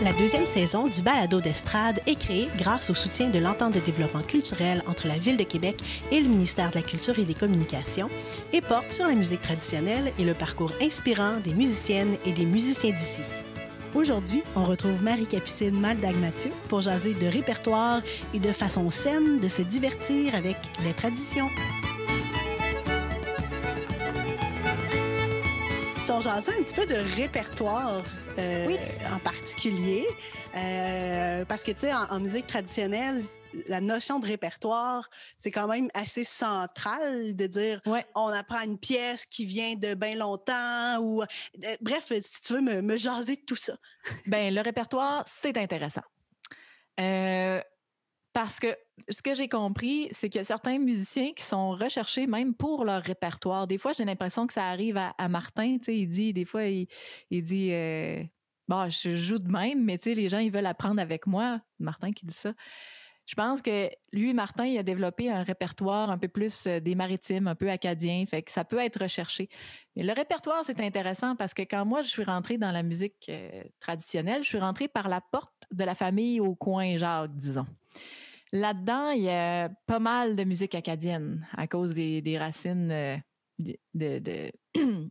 La deuxième saison du balado d'estrade est créée grâce au soutien de l'entente de développement culturel entre la Ville de Québec et le ministère de la Culture et des Communications et porte sur la musique traditionnelle et le parcours inspirant des musiciennes et des musiciens d'ici. Aujourd'hui, on retrouve Marie-Capucine Maldag-Mathieu pour jaser de répertoire et de façon saine de se divertir avec les traditions. Jasait un petit peu de répertoire euh, en particulier, euh, parce que, tu sais, en, musique traditionnelle, la notion de répertoire, c'est quand même assez central de dire on apprend une pièce qui vient de bien longtemps ou. Euh, bref, si tu veux me, me jaser de tout ça. ben le répertoire, c'est intéressant. parce que ce que j'ai compris, c'est qu'il y a certains musiciens qui sont recherchés même pour leur répertoire. Des fois, j'ai l'impression que ça arrive à, Martin. Tu sais, il dit, des fois, il, dit, bon, je joue de même, mais tu sais, les gens, ils veulent apprendre avec moi. Martin qui dit ça. Je pense que lui, Martin, il a développé un répertoire un peu plus euh, des maritimes, un peu acadien, fait que ça peut être recherché. Mais le répertoire, c'est intéressant parce que quand moi, je suis rentrée dans la musique euh, traditionnelle, je suis rentrée par la porte de la famille au coin Jacques, disons. Là-dedans, il y a pas mal de musique acadienne à cause des, racines euh, de,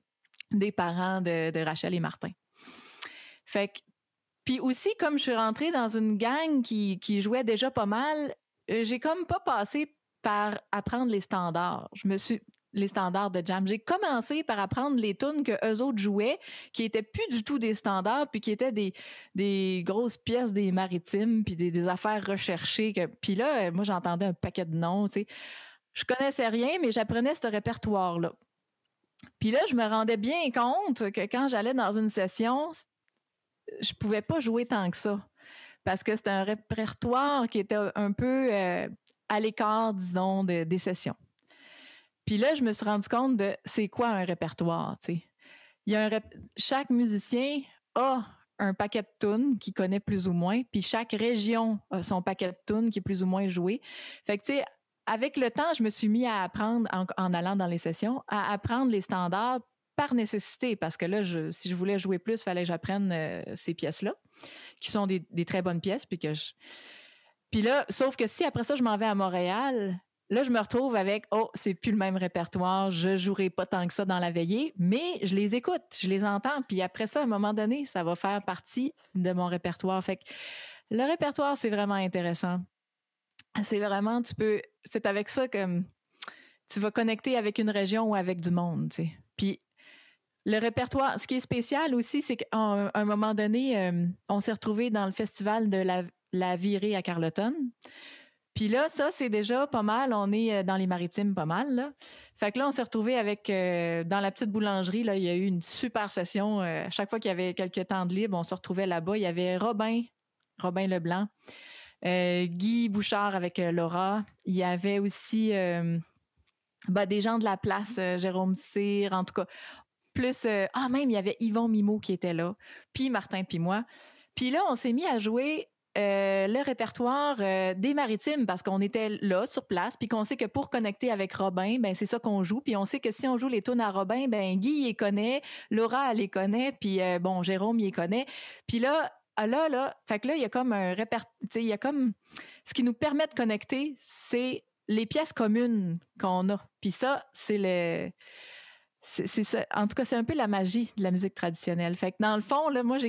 des parents de Rachel et Martin. Fait que, puis aussi, comme je suis rentrée dans une gang qui, qui jouait déjà pas mal, euh, j'ai comme pas passé par apprendre les standards. Je me suis les standards de jam. J'ai commencé par apprendre les tunes que eux autres jouaient, qui étaient plus du tout des standards, puis qui étaient des, grosses pièces des maritimes, puis des, affaires recherchées. Puis là, moi, j'entendais un paquet de noms, tu sais. Je connaissais rien, mais j'apprenais ce répertoire-là. Puis là, je me rendais bien compte que quand j'allais dans une session, je pouvais pas jouer tant que ça parce que c'était un répertoire qui était un peu euh, à l'écart, disons, des sessions. Puis là, je me suis rendu compte de c'est quoi un répertoire, tu sais. Il y a chaque musicien a un paquet de tunes qu'il connaît plus ou moins, puis chaque région a son paquet de tunes qui est plus ou moins joué. Fait que, tu sais, avec le temps, je me suis mis à apprendre, en, allant dans les sessions, à apprendre les standards par nécessité, parce que là, je, si je voulais jouer plus, fallait que j'apprenne euh, ces pièces-là, qui sont des, très bonnes pièces. Puis, que puis là, sauf que si après ça, je m'en vais à Montréal, là, je me retrouve avec Oh, c'est plus le même répertoire, je jouerai pas tant que ça dans la veillée, mais je les écoute, je les entends. Puis après ça, à un moment donné, ça va faire partie de mon répertoire. Fait que le répertoire, c'est vraiment intéressant. C'est vraiment, tu peux, c'est avec ça que tu vas connecter avec une région ou avec du monde. Puis le répertoire, ce qui est spécial aussi, c'est qu'à un moment donné, euh, on s'est retrouvé dans le festival de la, la virée à Carleton. Puis là, ça, c'est déjà pas mal. On est euh, dans les maritimes pas mal. Fait que là, on s'est retrouvé avec, euh, dans la petite boulangerie, là, il y a eu une super session. à chaque fois qu'il y avait quelques temps de libre, on se retrouvait là-bas. Il y avait Robin, Robin Leblanc, Guy Bouchard avec Laura. Il y avait aussi bah, des gens de la place, Jérôme Cyr, en tout cas plus euh, ah même il y avait Yvon Mimo qui était là, puis Martin puis moi. Puis là on s'est mis à jouer euh, le répertoire euh, des maritimes parce qu'on était là sur place puis qu'on sait que pour connecter avec Robin ben c'est ça qu'on joue puis on sait que si on joue les tunes à Robin ben Guy les connaît, Laura elle les connaît puis bon Jérôme les connaît. Puis là ah, là là fait que là il y a comme un répertoire il y a comme ce qui nous permet de connecter c'est les pièces communes qu'on a. Puis ça c'est le c'est En tout cas, c'est un peu la magie de la musique traditionnelle. Fait que dans le fond, là, moi, je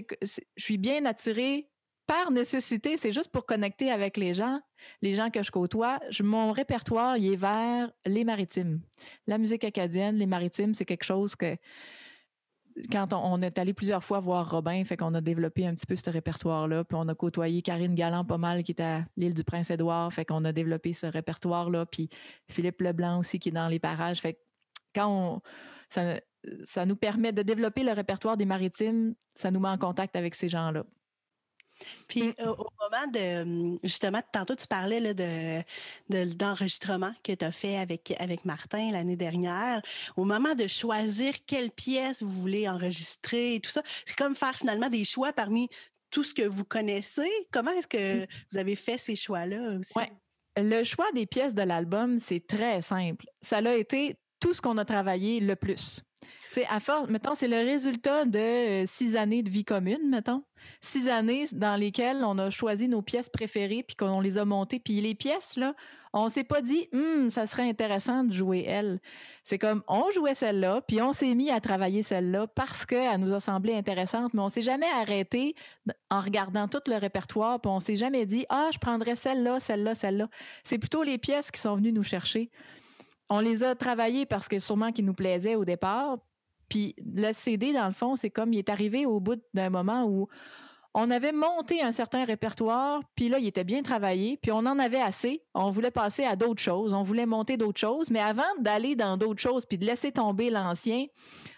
suis bien attirée par nécessité. C'est juste pour connecter avec les gens, les gens que je côtoie. mon répertoire, il est vers les maritimes. La musique acadienne, les maritimes, c'est quelque chose que quand on, est allé plusieurs fois voir Robin, fait qu'on a développé un petit peu ce répertoire-là. Puis on a côtoyé Karine Galland pas mal, qui est à l'île du Prince-Édouard. Fait qu'on a développé ce répertoire-là. Puis Philippe Leblanc aussi, qui est dans les parages. Fait que quand ça, nous permet de développer le répertoire des maritimes, ça nous met en contact avec ces gens-là. Puis mm. au, moment de, hum, justement, tantôt tu parlais là, de, d'enregistrement que tu as fait avec, avec Martin l'année dernière. Au moment de choisir quelle pièce vous voulez enregistrer et tout ça, c'est comme faire finalement des choix parmi tout ce que vous connaissez. Comment est-ce que mm. vous avez fait ces choix-là aussi? Ouais. Le choix des pièces de l'album, c'est très simple. Ça a été tout ce qu'on a travaillé le plus. C'est à force, mettons, c'est le résultat de euh, six années de vie commune, mettons. Six années dans lesquelles on a choisi nos pièces préférées puis qu'on les a montées. Puis les pièces, là, on s'est pas dit, hum, ça serait intéressant de jouer elle. C'est comme, on jouait celle-là, puis on s'est mis à travailler celle-là parce qu'elle nous a semblé intéressante, mais on s'est jamais arrêté en regardant tout le répertoire, puis on s'est jamais dit, ah, je prendrais celle-là, celle-là, celle-là. C'est plutôt les pièces qui sont venues nous chercher on les a travaillées parce que sûrement qu'ils nous plaisaient au départ. Puis le CD, dans le fond, c'est comme il est arrivé au bout d'un moment où on avait monté un certain répertoire, puis là, il était bien travaillé, puis on en avait assez. On voulait passer à d'autres choses, on voulait monter d'autres choses, mais avant d'aller dans d'autres choses, puis de laisser tomber l'ancien,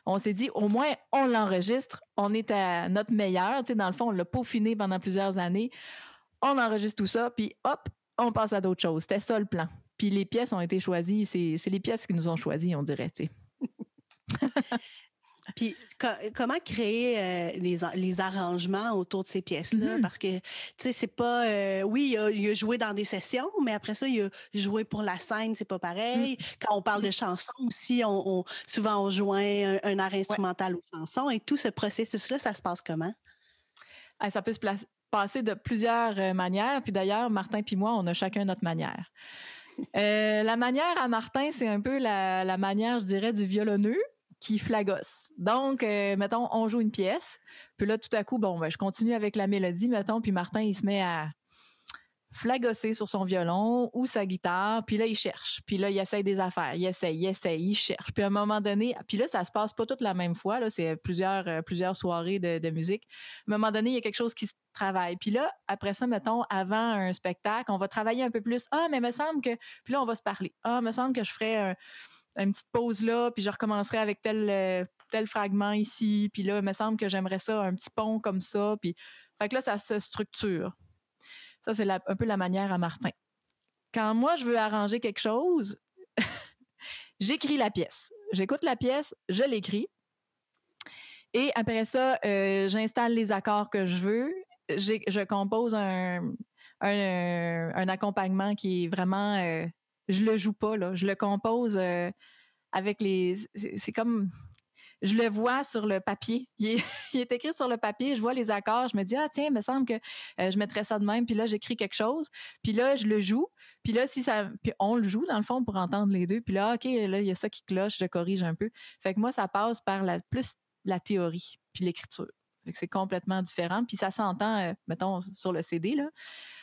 on s'est dit, au moins, on l'enregistre, on est à notre meilleur. Tu sais, dans le fond, on l'a peaufiné pendant plusieurs années. On enregistre tout ça, puis hop, on passe à d'autres choses. C'était ça le plan. Puis les pièces ont été choisies. C'est les pièces qui nous ont choisies, on dirait, tu Puis comment créer euh, les, arrangements autour de ces pièces-là? Mm-hmm. Parce que, tu sais, c'est pas... Euh, oui, il a, a, joué dans des sessions, mais après ça, il a joué pour la scène, c'est pas pareil. Mm. Quand on parle de chansons aussi, on, souvent on joint un, art instrumental aux chansons. Et tout ce processus-là, ça se passe comment? Ah, ça peut se passer de plusieurs euh, manières. Puis d'ailleurs, Martin puis moi, on a chacun notre manière. Euh, la manière à Martin, c'est un peu la, manière, je dirais, du violonneux qui flagosse. Donc, euh, mettons, on joue une pièce, puis là, tout à coup, bon, ben, je continue avec la mélodie, mettons, puis Martin, il se met à flagosser sur son violon ou sa guitare, puis là, il cherche, puis là, il essaye des affaires, il essaye, il essaye, il cherche, puis à un moment donné, puis là, ça se passe pas toute la même fois, là, c'est plusieurs, euh, plusieurs soirées de, musique. À un moment donné, il y a quelque chose qui se travaille. Puis là, après ça, mettons, avant un spectacle, on va travailler un peu plus. Ah, mais me semble que... Puis là, on va se parler. Ah, me semble que je ferais une petite pause là, puis je recommencerai avec tel, euh, tel fragment ici, puis là, il me semble que j'aimerais ça, un petit pont comme ça, puis... Fait que là, ça se structure. Ça, c'est un peu la manière à Martin. Quand moi, je veux arranger quelque chose, j'écris la pièce. J'écoute la pièce, je l'écris. Et après ça, euh, j'installe les accords que je veux. Je compose un, un, accompagnement qui est vraiment... Euh, je le joue pas, là. Je le compose euh, avec les... C'est comme je le vois sur le papier. Il est, écrit sur le papier, je vois les accords, je me dis, ah tiens, il me semble que euh, je mettrais ça de même, puis là, j'écris quelque chose, puis là, je le joue, puis là, si ça... Puis on le joue, dans le fond, pour entendre les deux, puis là, OK, là, il y a ça qui cloche, je corrige un peu. Fait que moi, ça passe par la plus la théorie, puis l'écriture. Que c'est complètement différent, puis ça s'entend, euh, mettons, sur le CD, là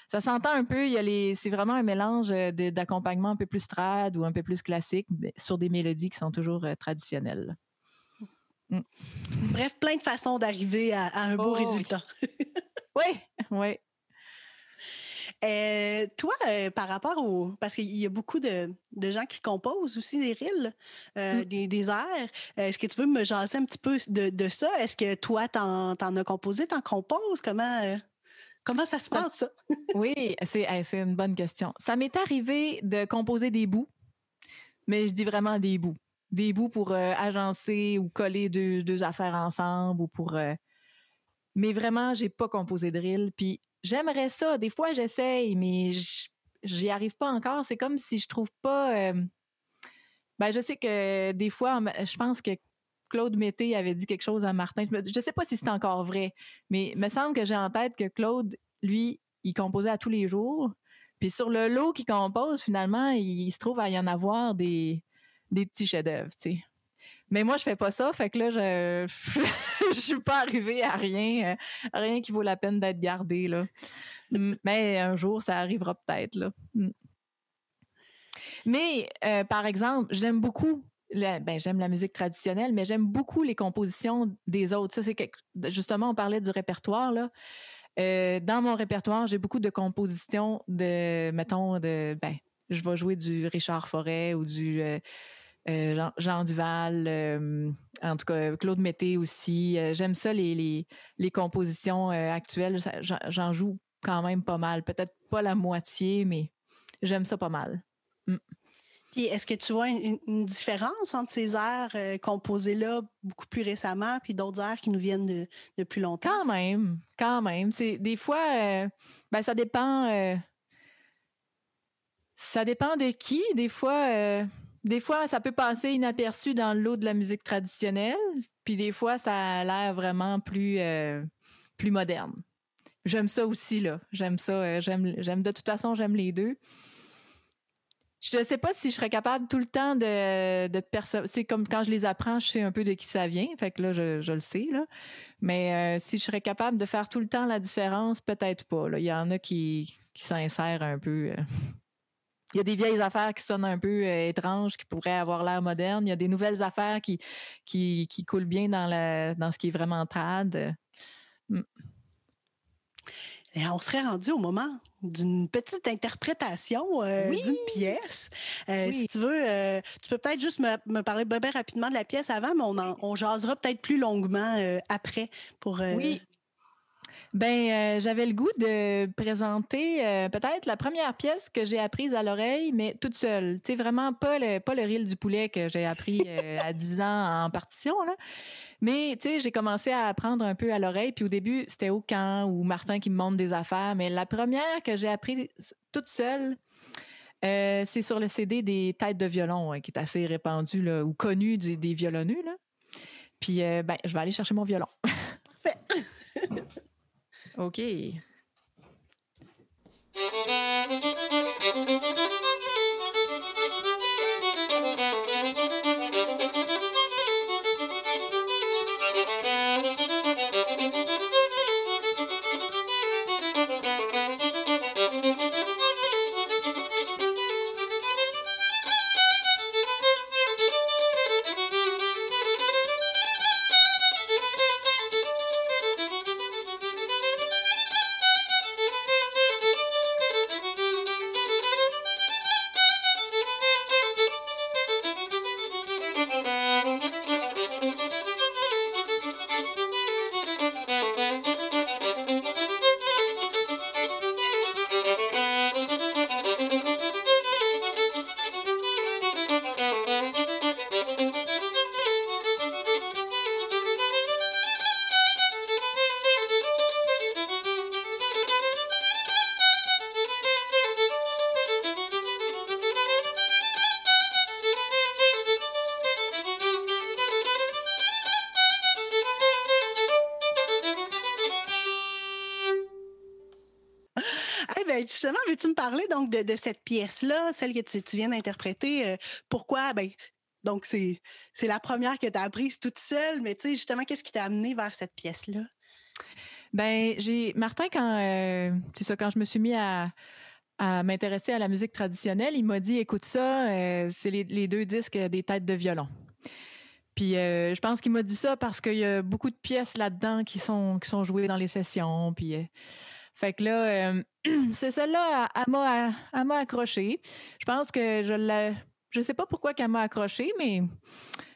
ça s'entend un peu. Il y a c'est vraiment un mélange euh, d'accompagnement un peu plus trad ou un peu plus classique, sur des mélodies qui sont toujours traditionnelles. Mm. Bref, plein de façons d'arriver à, un beau oh, résultat. oui, oui. Euh, toi, euh, par rapport au. Parce qu'il y a beaucoup de, gens qui composent aussi des reels, euh, mm. des, airs. Est-ce que tu veux me jaser un petit peu de, ça? Est-ce que toi, t'en, en as composé, t'en composes? Comment, comment ça se passe, ça? oui, c'est, c'est une bonne question. Ça m'est arrivé de composer des bouts, mais je dis vraiment des bouts des bouts pour euh, agencer ou coller deux, affaires ensemble ou pour. Euh, mais vraiment, j'ai pas composé de drill. Puis j'aimerais ça. Des fois, j'essaye, mais j'y arrive pas encore. C'est comme si je trouve pas. Euh, ben, je sais que des fois, je pense que Claude Mété avait dit quelque chose à Martin. Je sais pas si c'est encore vrai, mais il me semble que j'ai en tête que Claude, lui, il composait à tous les jours. Puis sur le lot qu'il compose, finalement, il se trouve à y en avoir des, des petits chefs-d'œuvre, tu sais. Mais moi, je fais pas ça, fait que là, je je suis pas arrivée à rien, euh, rien qui vaut la peine d'être gardé là. Mais un jour, ça arrivera peut-être là. Mm. Mais euh, par exemple, j'aime beaucoup ben, j'aime la musique traditionnelle, mais j'aime beaucoup les compositions des autres. Ça, c'est justement, on parlait du répertoire là. Euh, dans mon répertoire, j'ai beaucoup de compositions de, mettons, de, ben, je vais jouer du Richard Forêt ou du Jean, Duval, en tout cas, Claude Mété aussi. J'aime ça, les, les, compositions actuelles. J'en joue quand même pas mal. Peut-être pas la moitié, mais j'aime ça pas mal. Mm. Puis est-ce que tu vois une, différence entre ces airs composés-là beaucoup plus récemment puis d'autres airs qui nous viennent de, plus longtemps? Quand même, quand même. C'est des fois, ben, ça dépend. ça dépend de qui. Des fois, des fois, ça peut passer inaperçu dans l'eau de la musique traditionnelle, puis des fois, ça a l'air vraiment plus, euh, plus moderne. J'aime ça aussi, là. J'aime ça. Euh, j'aime, j'aime, de toute façon, j'aime les deux. Je ne sais pas si je serais capable tout le temps de, de C'est comme quand je les apprends, je sais un peu de qui ça vient. Fait que là, je, le sais. Là. Mais euh, si je serais capable de faire tout le temps la différence, peut-être pas. Là. Il y en a qui, qui s'insèrent un peu il y a des vieilles affaires qui sonnent un peu euh, étranges, qui pourraient avoir l'air modernes. Il y a des nouvelles affaires qui, qui, coulent bien dans, la, dans ce qui est vraiment trad. Mm. Et on serait rendu au moment d'une petite interprétation euh, d'une pièce. Euh, si tu veux, tu peux peut-être juste me, parler bien rapidement de la pièce avant, mais on, en, on jasera peut-être plus longuement après pour oui. Ben, euh, j'avais le goût de présenter euh, peut-être la première pièce que j'ai apprise à l'oreille, mais toute seule. Tu sais, vraiment pas le, pas le reel du poulet que j'ai appris euh, à 10 ans en partition, là. Mais, tu sais, j'ai commencé à apprendre un peu à l'oreille, puis au début, c'était au camp ou Martin qui me montre des affaires, mais la première que j'ai appris toute seule, c'est sur le CD des têtes de violon, hein, qui est assez répandu, là, ou connu des, des violonneux, là. Puis, ben, je vais aller chercher mon violon. Parfait. OK. Veux-tu me parler donc de, cette pièce-là, celle que tu, viens d'interpréter? Euh, pourquoi? Ben, donc, c'est la première que tu as apprise toute seule, mais tu sais, justement, qu'est-ce qui t'a amené vers cette pièce-là? Ben, j'ai. Martin, quand, euh, ça, quand je me suis mis à, m'intéresser à la musique traditionnelle, il m'a dit écoute ça, euh, c'est les, deux disques des têtes de violon. Puis je pense qu'il m'a dit ça parce qu'il y a beaucoup de pièces là-dedans qui sont, qui sont jouées dans les sessions. Puis fait que là, euh, c'est celle-là, elle, m'a accroché. Je pense que je ne Je sais pas pourquoi qu'elle m'a accroché, mais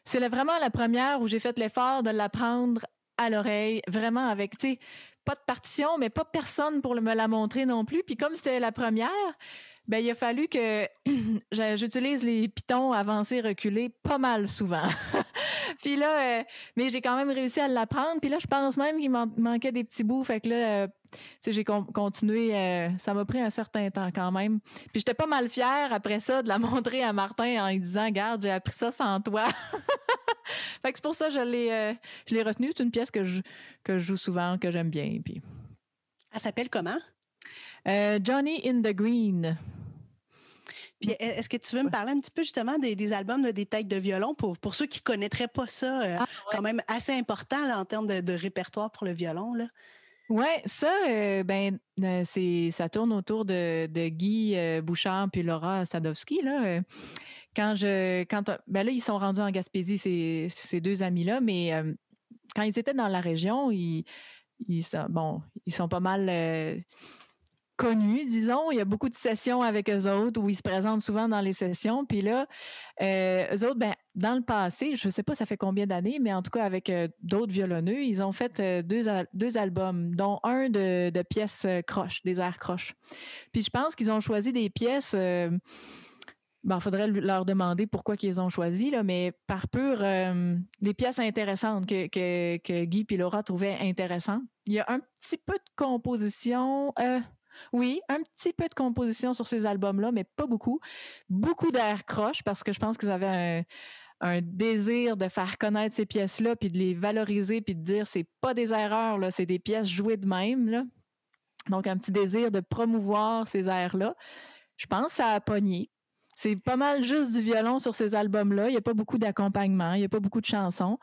c'est vraiment la première où j'ai fait l'effort de l'apprendre à l'oreille, vraiment avec, tu sais, pas de partition, mais pas personne pour me la montrer non plus. Puis comme c'était la première, ben, il a fallu que j'utilise les pitons avancés, reculés pas mal souvent. puis là, euh, mais j'ai quand même réussi à l'apprendre. Puis là, je pense même qu'il manquait des petits bouts. Fait que là, euh, j'ai continué. Euh, ça m'a pris un certain temps quand même. Puis j'étais pas mal fière après ça de la montrer à Martin en lui disant, garde, j'ai appris ça sans toi. fait que c'est pour ça que je l'ai, je l'ai retenue. C'est une pièce que je, que je joue souvent, que j'aime bien. Puis. Elle s'appelle comment? Johnny in the Green. Puis est-ce que tu veux me parler un petit peu justement des, albums des têtes de violon pour, pour ceux qui ne connaîtraient pas ça, euh, ah, quand même assez important en termes de, répertoire pour le violon? Là? Oui, ça, euh, ben, c'est, ça tourne autour de, Guy Bouchard puis Laura Sadowski. Là. Quand je, quand, ben là, ils sont rendus en Gaspésie, ces, ces deux amis-là, mais quand ils étaient dans la région, ils, ils, bon, ils sont pas mal connus, disons. Il y a beaucoup de sessions avec eux autres où ils se présentent souvent dans les sessions. Puis là, euh, eux autres, ben, dans le passé, je ne sais pas ça fait combien d'années, mais en tout cas avec euh, d'autres violonneux, ils ont fait euh, deux, deux albums, dont un de, de pièces croches, des airs croches. Puis je pense qu'ils ont choisi des pièces. il ben, faudrait leur demander pourquoi qu'ils ont choisi, là, mais par pur des pièces intéressantes que, que, que Guy et Laura trouvaient intéressantes. Il y a un petit peu de composition. Oui, un petit peu de composition sur ces albums-là, mais pas beaucoup. Beaucoup d'air croche parce que je pense qu'ils avaient un, désir de faire connaître ces pièces-là, puis de les valoriser, puis de dire c'est pas des erreurs, là, c'est des pièces jouées de même. Là. Donc, un petit désir de promouvoir ces airs-là. Je pense que ça a. C'est pas mal juste du violon sur ces albums-là. Il n'y a pas beaucoup d'accompagnement, il n'y a pas beaucoup de chansons.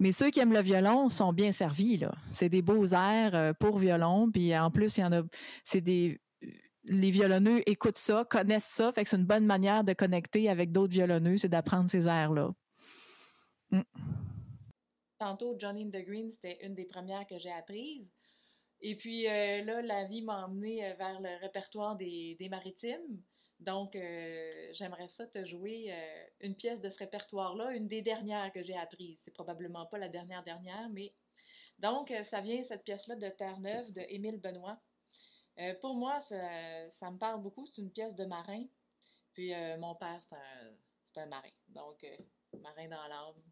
Mais ceux qui aiment le violon sont bien servis. C'est des beaux airs euh, pour violon. Puis en plus, il y en a. C'est des. Les violonneux écoutent ça, connaissent ça. Fait que c'est une bonne manière de connecter avec d'autres violonneux, c'est d'apprendre ces airs-là. Mm. Tantôt, Johnny in the Green, c'était une des premières que j'ai apprises. Et puis euh, là, la vie m'a emmené euh, vers le répertoire des, des maritimes. Donc, euh, j'aimerais ça te jouer euh, une pièce de ce répertoire-là, une des dernières que j'ai apprises. C'est probablement pas la dernière dernière, mais donc euh, ça vient cette pièce-là de Terre-Neuve de Émile Benoît. pour moi, ça, me parle beaucoup. C'est une pièce de marin. Puis mon père, c'est un, un, marin. Donc, marin dans l'âme.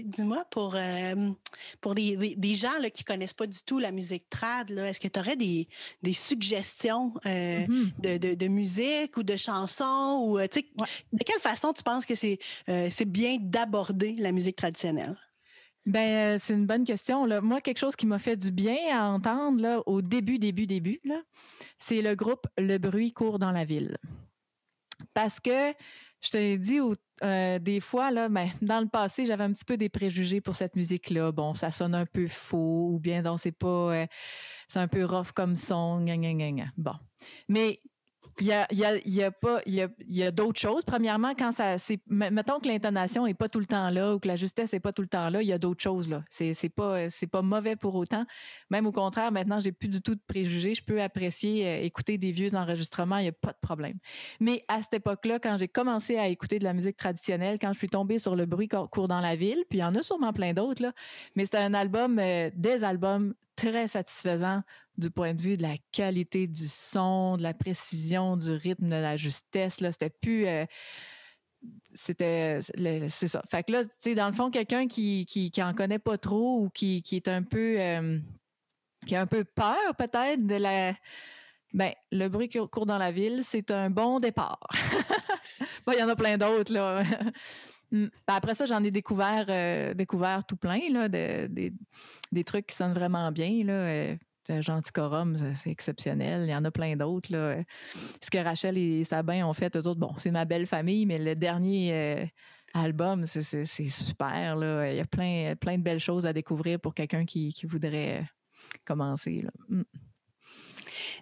Dis-moi, pour, euh, pour des, gens là, qui ne connaissent pas du tout la musique trad, est-ce que tu aurais des, suggestions euh, mm-hmm. de, musique ou de chansons? Ou, euh, De quelle façon tu penses que c'est c'est bien d'aborder la musique traditionnelle? Ben, c'est une bonne question. Là. Moi, quelque chose qui m'a fait du bien à entendre là, au début, début, début, c'est le groupe Le bruit court dans la ville. Parce que je t'ai dit euh, des fois, là, ben, dans le passé, j'avais un petit peu des préjugés pour cette musique-là. Bon, ça sonne un peu faux, ou bien donc c'est pas. Euh, c'est un peu rough comme son. Bon. Mais il y a, pas, il y a, d'autres choses. Premièrement, quand ça, c'est, mettons que l'intonation est pas tout le temps là ou que la justesse est pas tout le temps là, il y a d'autres choses là. C'est, c'est pas, c'est pas mauvais pour autant. Même au contraire, maintenant, j'ai plus du tout de préjugés. Je peux apprécier, euh, écouter des vieux enregistrements, il y a pas de problème. Mais à cette époque-là, quand j'ai commencé à écouter de la musique traditionnelle, quand je suis tombée sur le bruit court dans la ville, puis il y en a sûrement plein d'autres là, mais c'était un album, euh, des albums très satisfaisant du point de vue de la qualité du son, de la précision, du rythme, de la justesse. Là, c'était plus. Euh, c'était. C'est ça. Fait que là, tu sais, dans le fond, quelqu'un qui, qui, qui, en connaît pas trop ou qui, qui est un peu. Euh, qui a un peu peur, peut-être, de la. Ben, le bruit qui court dans la ville, c'est un bon départ. Il y en a plein d'autres, là. Mm. Ben, après ça, j'en ai découvert, euh, découvert tout plein, là, de, des trucs qui sonnent vraiment bien. Là. Genticorum, c'est exceptionnel. Il y en a plein d'autres. Ce que Rachel et Sabin ont fait, eux autres, bon, c'est ma belle famille, mais le dernier euh, album, c'est super. Là. Il y a plein, plein de belles choses à découvrir pour quelqu'un qui, voudrait euh, commencer. Mm.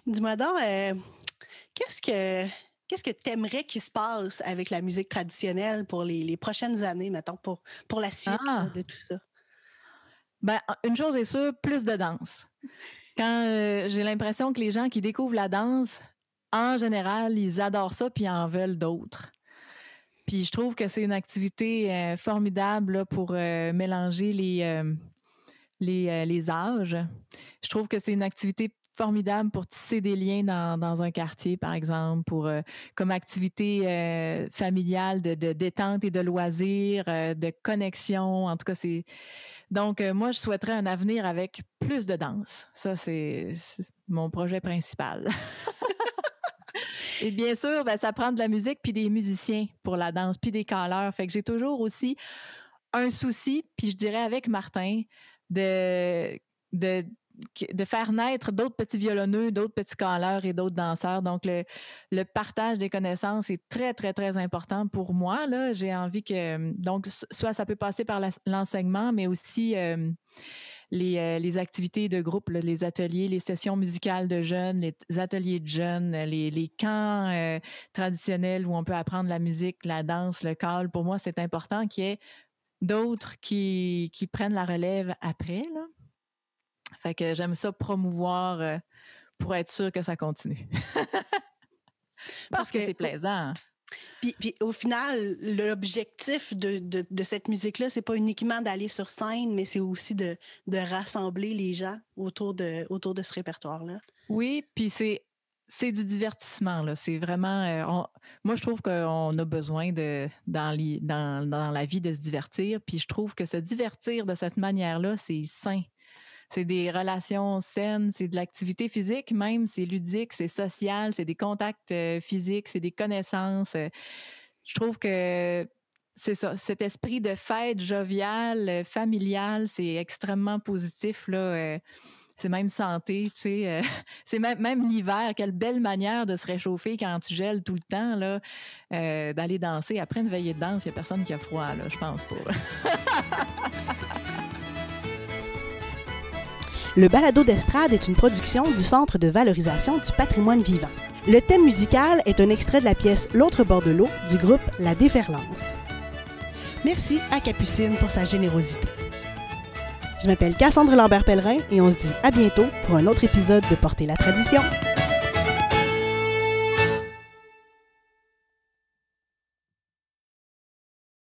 Dis-moi donc, euh, qu'est-ce que qu'est-ce que tu aimerais qu'il se passe avec la musique traditionnelle pour les, prochaines années, mettons, pour, pour la suite ah! de tout ça? Ben, une chose est sûre, plus de danse. Quand euh, j'ai l'impression que les gens qui découvrent la danse, en général, ils adorent ça puis en veulent d'autres. Puis je trouve que c'est une activité euh, formidable pour euh, mélanger les, les, les, âges. Je trouve que c'est une activité formidable pour tisser des liens dans, dans un quartier, par exemple, pour comme activité familiale de, de, détente et de loisirs, de connexion. En tout cas, c'est donc, euh, moi, je souhaiterais un avenir avec plus de danse. Ça, c'est mon projet principal. Et bien sûr, ben, ça prend de la musique puis des musiciens pour la danse, puis des caleurs. Fait que j'ai toujours aussi un souci, puis je dirais avec Martin, de, de de faire naître d'autres petits violonneux, d'autres petits caleurs et d'autres danseurs. Donc, le, le, partage des connaissances est très, très, très important pour moi. Là, j'ai envie que, donc, soit ça peut passer par l'enseignement, mais aussi euh, les, euh, les, activités de groupe, les ateliers, les sessions musicales de jeunes, les ateliers de jeunes, les, les camps euh, traditionnels où on peut apprendre la musique, la danse, le cal. Pour moi, c'est important qu'il y ait d'autres qui, qui prennent la relève après. Là. Fait que j'aime ça promouvoir euh, pour être sûr que ça continue. Parce, que, c'est plaisant. Puis, puis, au final, l'objectif de, de, de, cette musique-là, c'est pas uniquement d'aller sur scène, mais c'est aussi de, de, rassembler les gens autour de, autour de ce répertoire-là. Oui, puis c'est c'est du divertissement. Là. C'est vraiment. Euh, moi, je trouve qu'on a besoin de dans, dans, dans, la vie de se divertir. Puis je trouve que se divertir de cette manière-là, c'est sain c'est des relations saines, c'est de l'activité physique même, c'est ludique, c'est social, c'est des contacts euh, physiques, c'est des connaissances. Euh. je trouve que c'est ça, cet esprit de fête joviale, euh, familiale, c'est extrêmement positif là. c'est même santé, tu sais. c'est même, même l'hiver, quelle belle manière de se réchauffer quand tu gèles tout le temps, là, d'aller danser. Après une veillée de danse, il n'y a personne qui a froid, là, je pense. Le balado d'estrade est une production du Centre de valorisation du patrimoine vivant. Le thème musical est un extrait de la pièce L'autre bord de l'eau du groupe La Déferlance. Merci à Capucine pour sa générosité. Je m'appelle Cassandre Lambert-Pellerin et on se dit à bientôt pour un autre épisode de Porter la tradition.